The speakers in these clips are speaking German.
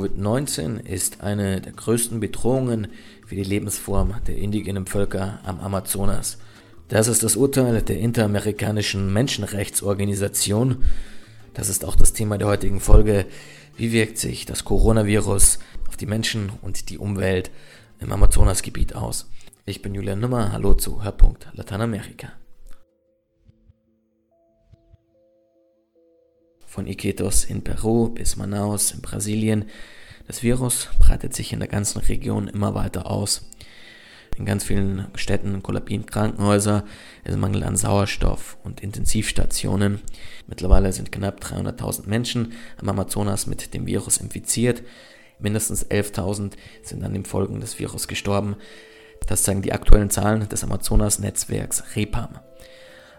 Covid-19 ist eine der größten Bedrohungen für die Lebensform der indigenen Völker am Amazonas. Das ist das Urteil der Interamerikanischen Menschenrechtsorganisation. Das ist auch das Thema der heutigen Folge. Wie wirkt sich das Coronavirus auf die Menschen und die Umwelt im Amazonasgebiet aus? Ich bin Julian Nummer. Hallo zu Hörpunkt Lateinamerika. von Iquitos in Peru bis Manaus in Brasilien. Das Virus breitet sich in der ganzen Region immer weiter aus. In ganz vielen Städten kollabieren Krankenhäuser, es mangelt an Sauerstoff und Intensivstationen. Mittlerweile sind knapp 300.000 Menschen am Amazonas mit dem Virus infiziert. Mindestens 11.000 sind an den Folgen des Virus gestorben. Das zeigen die aktuellen Zahlen des Amazonas-Netzwerks REPAM.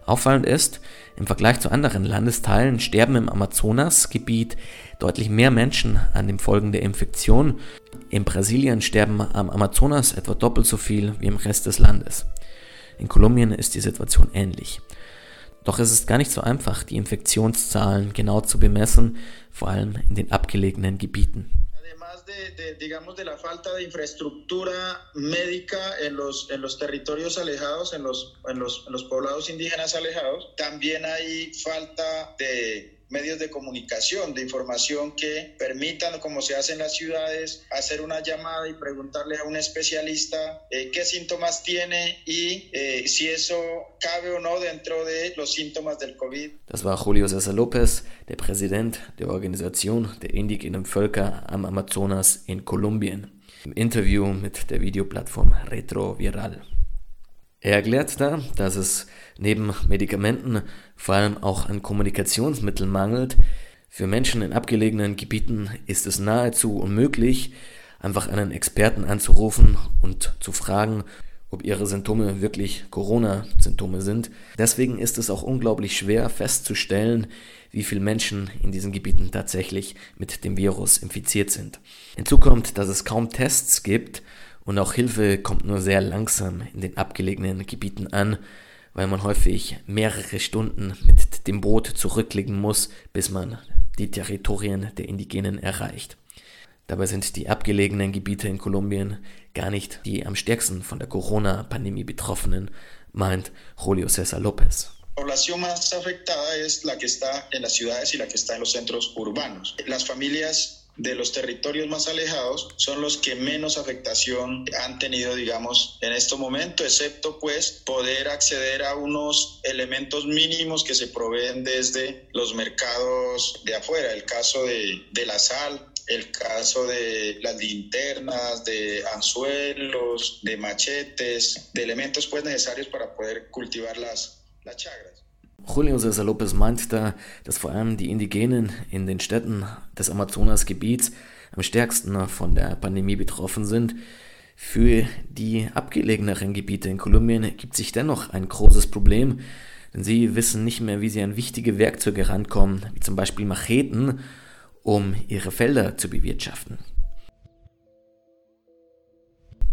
Auffallend ist, im Vergleich zu anderen Landesteilen sterben im Amazonasgebiet deutlich mehr Menschen an den Folgen der Infektion. In Brasilien sterben am Amazonas etwa doppelt so viel wie im Rest des Landes. In Kolumbien ist die Situation ähnlich. Doch es ist gar nicht so einfach, die Infektionszahlen genau zu bemessen, vor allem in den abgelegenen Gebieten. De, digamos, de la falta de infraestructura médica en los, en los territorios alejados, en los, en, los, en los poblados indígenas alejados, también hay falta de medios de comunicación, de información que permitan, como se hace en las ciudades, hacer una llamada y preguntarle a un especialista eh, qué síntomas tiene y eh, si eso cabe o no dentro de los síntomas del COVID. Das war Julio César López, der Präsident der Organisation der indigenen Völker am Amazonas in Kolumbien, im Interview mit der Videoplattform Retroviral. Er erklärt da, dass es neben Medikamenten vor allem auch an Kommunikationsmitteln mangelt. Für Menschen in abgelegenen Gebieten ist es nahezu unmöglich, einfach einen Experten anzurufen und zu fragen, ob ihre Symptome wirklich Corona-Symptome sind. Deswegen ist es auch unglaublich schwer festzustellen, wie viele Menschen in diesen Gebieten tatsächlich mit dem Virus infiziert sind. Hinzu kommt, dass es kaum Tests gibt und auch Hilfe kommt nur sehr langsam in den abgelegenen Gebieten an, weil man häufig mehrere Stunden mit dem Boot zurücklegen muss, bis man die Territorien der Indigenen erreicht. Dabei sind die abgelegenen Gebiete in Kolumbien gar nicht die am stärksten von der Corona-Pandemie betroffenen, meint Julio César López. La población más afectada es la que está en las ciudades y la que está en los centros urbanos. Las familias de los territorios más alejados son los que menos afectación han tenido, digamos, en este momento, excepto pues poder acceder a unos elementos mínimos que se proveen desde los mercados de afuera, el caso de, de la sal, el caso de las linternas, de anzuelos, de machetes, de elementos pues necesarios para poder cultivar las, las chagras. Julio César López meint da, dass vor allem die Indigenen in den Städten des Amazonasgebiets am stärksten von der Pandemie betroffen sind. Für die abgelegeneren Gebiete in Kolumbien gibt sich dennoch ein großes Problem, denn sie wissen nicht mehr, wie sie an wichtige Werkzeuge rankommen, wie zum Beispiel Macheten, um ihre Felder zu bewirtschaften.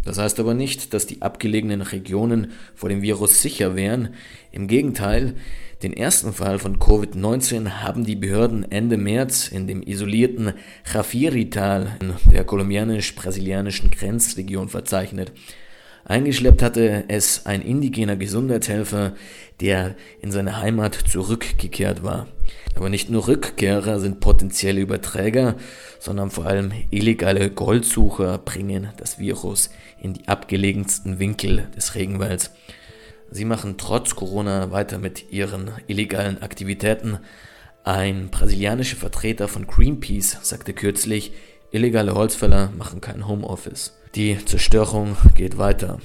Das heißt aber nicht, dass die abgelegenen Regionen vor dem Virus sicher wären. Im Gegenteil, den ersten Fall von Covid-19 haben die Behörden Ende März in dem isolierten Jafiri-Tal in der kolumbianisch-brasilianischen Grenzregion verzeichnet. Eingeschleppt hatte es ein indigener Gesundheitshelfer, der in seine Heimat zurückgekehrt war. Aber nicht nur Rückkehrer sind potenzielle Überträger, sondern vor allem illegale Goldsucher bringen das Virus in die abgelegensten Winkel des Regenwalds. Sie machen trotz Corona weiter mit ihren illegalen Aktivitäten. Ein brasilianischer Vertreter von Greenpeace sagte kürzlich, illegale Holzfäller machen kein Homeoffice. Die Zerstörung geht weiter.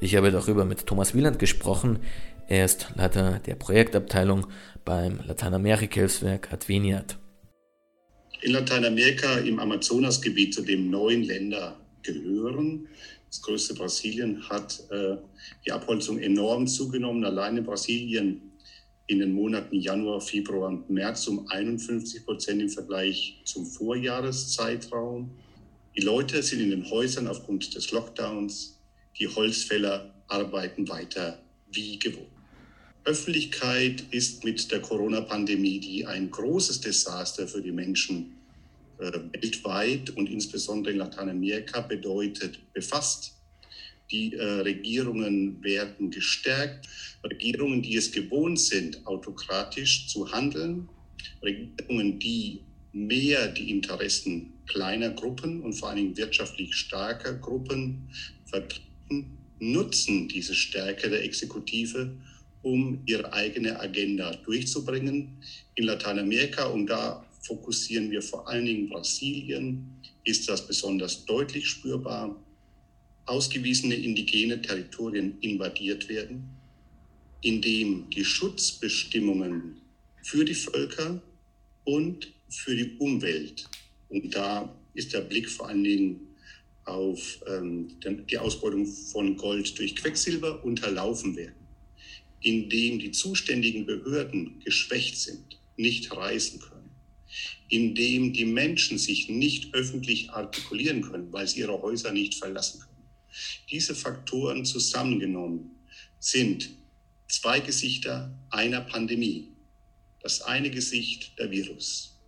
Ich habe darüber mit Thomas Wieland gesprochen. Er ist Leiter der Projektabteilung beim Lateinamerika-Hilfswerk Adveniat. In Lateinamerika im Amazonasgebiet zu den neuen Ländern gehören. Das größte Brasilien hat äh, die Abholzung enorm zugenommen. Allein in Brasilien in den Monaten Januar, Februar und März um 51 Prozent im Vergleich zum Vorjahreszeitraum. Die Leute sind in den Häusern aufgrund des Lockdowns. Die Holzfäller arbeiten weiter wie gewohnt. Öffentlichkeit ist mit der Corona-Pandemie, die ein großes Desaster für die Menschen äh, weltweit und insbesondere in Lateinamerika bedeutet befasst. Die äh, Regierungen werden gestärkt. Regierungen, die es gewohnt sind, autokratisch zu handeln. Regierungen, die mehr die Interessen kleiner Gruppen und vor allen Dingen wirtschaftlich starker Gruppen vertreten, nutzen diese Stärke der Exekutive, um ihre eigene Agenda durchzubringen. In Lateinamerika, und da fokussieren wir vor allen Dingen Brasilien, ist das besonders deutlich spürbar. Ausgewiesene indigene Territorien invadiert werden, indem die Schutzbestimmungen für die Völker und für die Umwelt, und da ist der Blick vor allen Dingen auf ähm, die Ausbeutung von Gold durch Quecksilber unterlaufen werden, indem die zuständigen Behörden geschwächt sind, nicht reisen können, indem die Menschen sich nicht öffentlich artikulieren können, weil sie ihre Häuser nicht verlassen können. Diese Faktoren zusammengenommen sind zwei Gesichter einer Pandemie. Das eine Gesicht der Virus,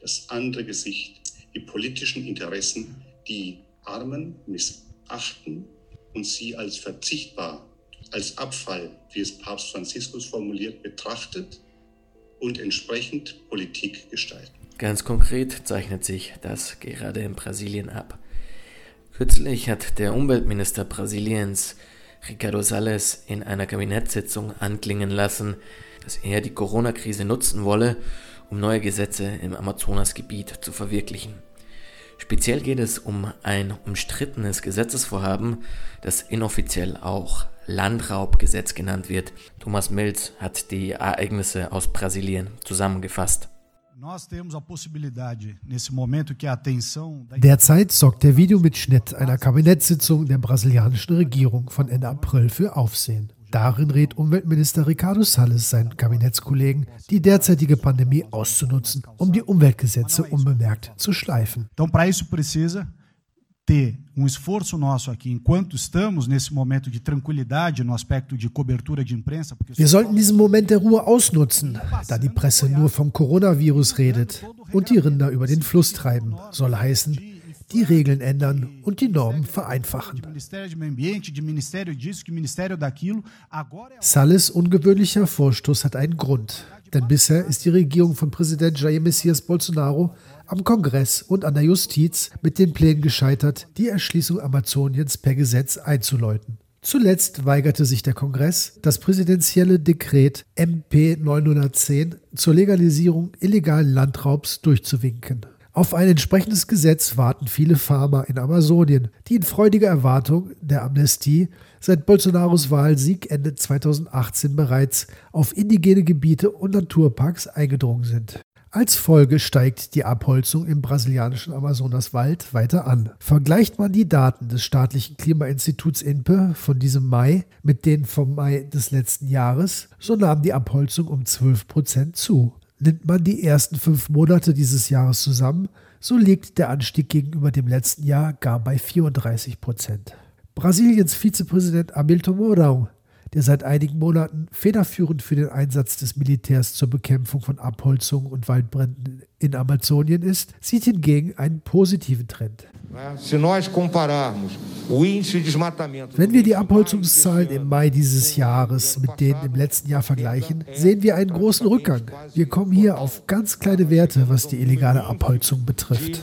das andere Gesicht die politischen Interessen die Armen missachten und sie als verzichtbar, als Abfall, wie es Papst Franziskus formuliert, betrachtet und entsprechend Politik gestalten. Ganz konkret zeichnet sich das gerade in Brasilien ab. Kürzlich hat der Umweltminister Brasiliens Ricardo Salles in einer Kabinettssitzung anklingen lassen, dass er die Corona-Krise nutzen wolle, um neue Gesetze im Amazonasgebiet zu verwirklichen. Speziell geht es um ein umstrittenes Gesetzesvorhaben, das inoffiziell auch Landraubgesetz genannt wird. Thomas Mills hat die Ereignisse aus Brasilien zusammengefasst. Derzeit sorgt der Videomitschnitt einer Kabinettssitzung der brasilianischen Regierung von Ende April für Aufsehen. Darin rät Umweltminister Ricardo Salles seinen Kabinettskollegen, die derzeitige Pandemie auszunutzen, um die Umweltgesetze unbemerkt zu schleifen. ter um esforço nosso aqui, enquanto estamos nesse momento de tranquilidade no aspecto de cobertura de imprensa. Wir sollten diesen Moment der Ruhe ausnutzen, da die Presse nur vom Coronavirus redet und die Rinder über den Fluss treiben, soll heißen, die Regeln ändern und die Normen vereinfachen. Salles ungewöhnlicher Vorstoß hat einen Grund, denn bisher ist die Regierung von Präsident Jair Messias Bolsonaro am Kongress und an der Justiz mit den Plänen gescheitert, die Erschließung Amazoniens per Gesetz einzuläuten. Zuletzt weigerte sich der Kongress, das präsidentielle Dekret MP 910 zur Legalisierung illegalen Landraubs durchzuwinken. Auf ein entsprechendes Gesetz warten viele Farmer in Amazonien, die in freudiger Erwartung der Amnestie seit Bolsonaros Wahlsieg Ende 2018 bereits auf indigene Gebiete und Naturparks eingedrungen sind. Als Folge steigt die Abholzung im brasilianischen Amazonaswald weiter an. Vergleicht man die Daten des staatlichen Klimainstituts INPE von diesem Mai mit denen vom Mai des letzten Jahres, so nahm die Abholzung um 12 Prozent zu. Nimmt man die ersten fünf Monate dieses Jahres zusammen, so liegt der Anstieg gegenüber dem letzten Jahr gar bei 34 Prozent. Brasiliens Vizepräsident Hamilton Mourão, der seit einigen Monaten federführend für den Einsatz des Militärs zur Bekämpfung von Abholzung und Waldbränden in Amazonien ist, sieht hingegen einen positiven Trend. Wenn wir die Abholzungszahlen im Mai dieses Jahres mit denen im letzten Jahr vergleichen, sehen wir einen großen Rückgang. Wir kommen hier auf ganz kleine Werte, was die illegale Abholzung betrifft.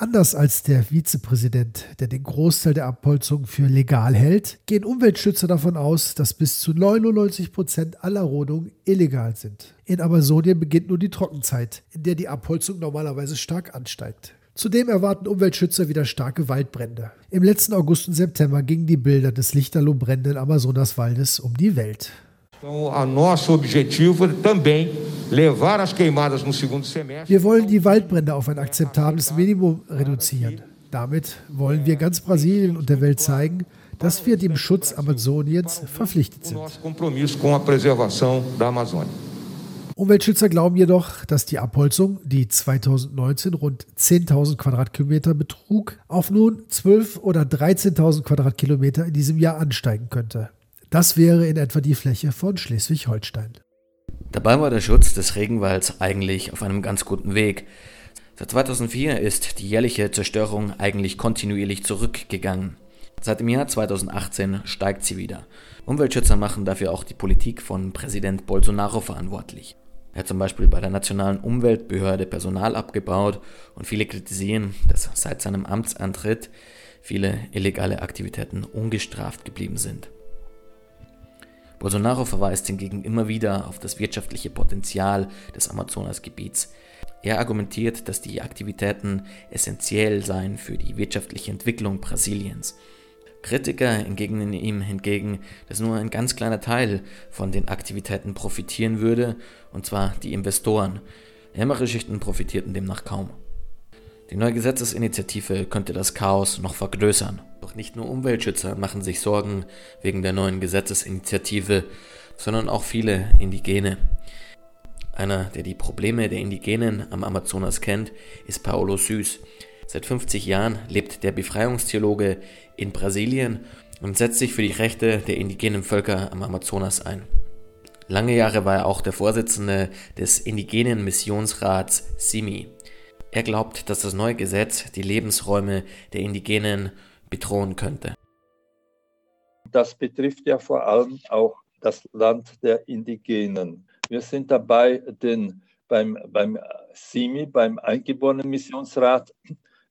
Anders als der Vizepräsident, der den Großteil der Abholzung für legal hält, gehen Umweltschützer davon aus, dass bis zu 99 Prozent aller Rodungen illegal sind. In Amazonien beginnt nun die Trockenzeit, in der die Abholzung normalerweise stark ansteigt. Zudem erwarten Umweltschützer wieder starke Waldbrände. Im letzten August und September gingen die Bilder des lichterloh brennenden Amazonaswaldes um die Welt. Wir wollen die Waldbrände auf ein akzeptables Minimum reduzieren. Damit wollen wir ganz Brasilien und der Welt zeigen, dass wir dem Schutz Amazoniens verpflichtet sind. Umweltschützer glauben jedoch, dass die Abholzung, die 2019 rund 10.000 Quadratkilometer betrug, auf nun 12.000 oder 13.000 Quadratkilometer in diesem Jahr ansteigen könnte. Das wäre in etwa die Fläche von Schleswig-Holstein. Dabei war der Schutz des Regenwalds eigentlich auf einem ganz guten Weg. Seit 2004 ist die jährliche Zerstörung eigentlich kontinuierlich zurückgegangen. Seit dem Jahr 2018 steigt sie wieder. Umweltschützer machen dafür auch die Politik von Präsident Bolsonaro verantwortlich. Er hat zum Beispiel bei der Nationalen Umweltbehörde Personal abgebaut und viele kritisieren, dass seit seinem Amtsantritt viele illegale Aktivitäten ungestraft geblieben sind. Bolsonaro verweist hingegen immer wieder auf das wirtschaftliche Potenzial des Amazonasgebiets. Er argumentiert, dass die Aktivitäten essentiell seien für die wirtschaftliche Entwicklung Brasiliens. Kritiker entgegnen ihm hingegen, dass nur ein ganz kleiner Teil von den Aktivitäten profitieren würde, und zwar die Investoren. Ärmere Schichten profitierten demnach kaum. Die neue Gesetzesinitiative könnte das Chaos noch vergrößern. Doch nicht nur Umweltschützer machen sich Sorgen wegen der neuen Gesetzesinitiative, sondern auch viele Indigene. Einer, der die Probleme der Indigenen am Amazonas kennt, ist Paolo Süß. Seit 50 Jahren lebt der Befreiungstheologe in Brasilien und setzt sich für die Rechte der indigenen Völker am Amazonas ein. Lange Jahre war er auch der Vorsitzende des indigenen Missionsrats SIMI. Er glaubt, dass das neue Gesetz die Lebensräume der Indigenen bedrohen könnte. Das betrifft ja vor allem auch das Land der Indigenen. Wir sind dabei, den, beim, beim SIMI, beim Eingeborenen Missionsrat,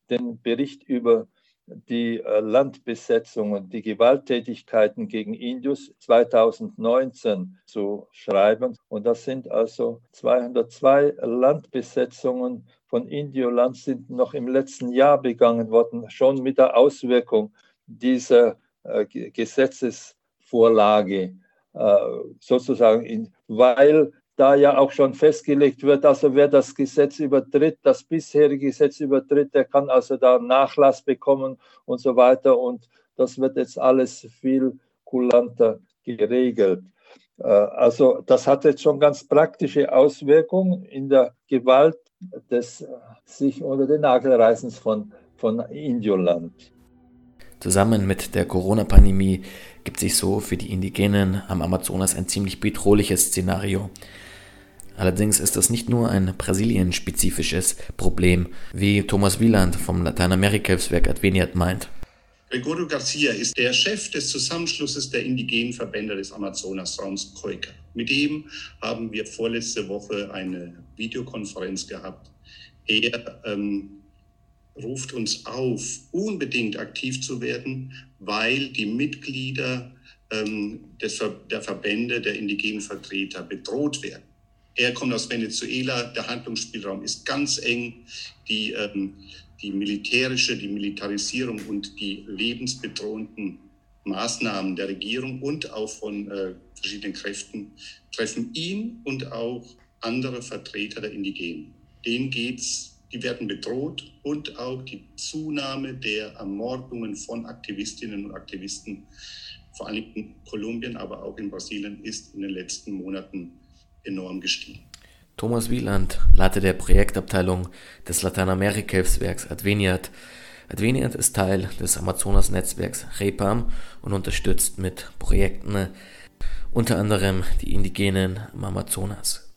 den Bericht über die äh, Landbesetzungen, die Gewalttätigkeiten gegen Indios 2019 zu schreiben. Und das sind also 202 Landbesetzungen von Indioland sind noch im letzten Jahr begangen worden, schon mit der Auswirkung dieser äh, Gesetzesvorlage äh, sozusagen, weil da ja auch schon festgelegt wird, also wer das Gesetz übertritt, das bisherige Gesetz übertritt, der kann also da Nachlass bekommen und so weiter. Und das wird jetzt alles viel kulanter geregelt. Äh, also das hat jetzt schon ganz praktische Auswirkungen in der Gewalt des sich unter den Nagelreißens von, von Indioland. Zusammen mit der Corona-Pandemie gibt sich so für die Indigenen am Amazonas ein ziemlich bedrohliches Szenario. Allerdings ist das nicht nur ein Brasilien-spezifisches Problem, wie Thomas Wieland vom Lateinamerika-Hilfswerk Adveniat meint. Gregorio Garcia ist der Chef des Zusammenschlusses der indigenen Verbände des Amazonasraums COICA. Mit ihm haben wir vorletzte Woche eine Videokonferenz gehabt. Er ähm, ruft uns auf, unbedingt aktiv zu werden, weil die Mitglieder ähm, des, der Verbände der indigenen Vertreter bedroht werden. Er kommt aus Venezuela, der Handlungsspielraum ist ganz eng. Die, ähm, die militärische, die Militarisierung und die lebensbedrohenden Maßnahmen der Regierung und auch von äh, verschiedenen Kräften treffen ihn und auch andere Vertreter der Indigenen. Denen geht's, die werden bedroht und auch die Zunahme der Ermordungen von Aktivistinnen und Aktivisten, vor allem in Kolumbien, aber auch in Brasilien, ist in den letzten Monaten enorm gestiegen. Thomas Wieland, Leiter der Projektabteilung des Lateinamerika-Hilfswerks Adveniat. Adveniat ist Teil des Amazonas-Netzwerks REPAM und unterstützt mit Projekten unter anderem die Indigenen am Amazonas.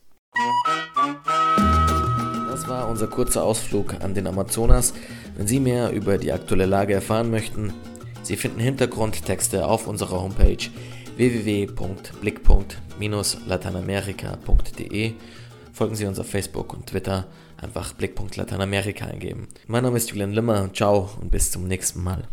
Das war unser kurzer Ausflug an den Amazonas. Wenn Sie mehr über die aktuelle Lage erfahren möchten, Sie finden Hintergrundtexte auf unserer Homepage www.blickpunkt-lateinamerika.de. Folgen Sie uns auf Facebook und Twitter, einfach Blickpunkt Lateinamerika eingeben. Mein Name ist Julian Limmer, ciao und bis zum nächsten Mal.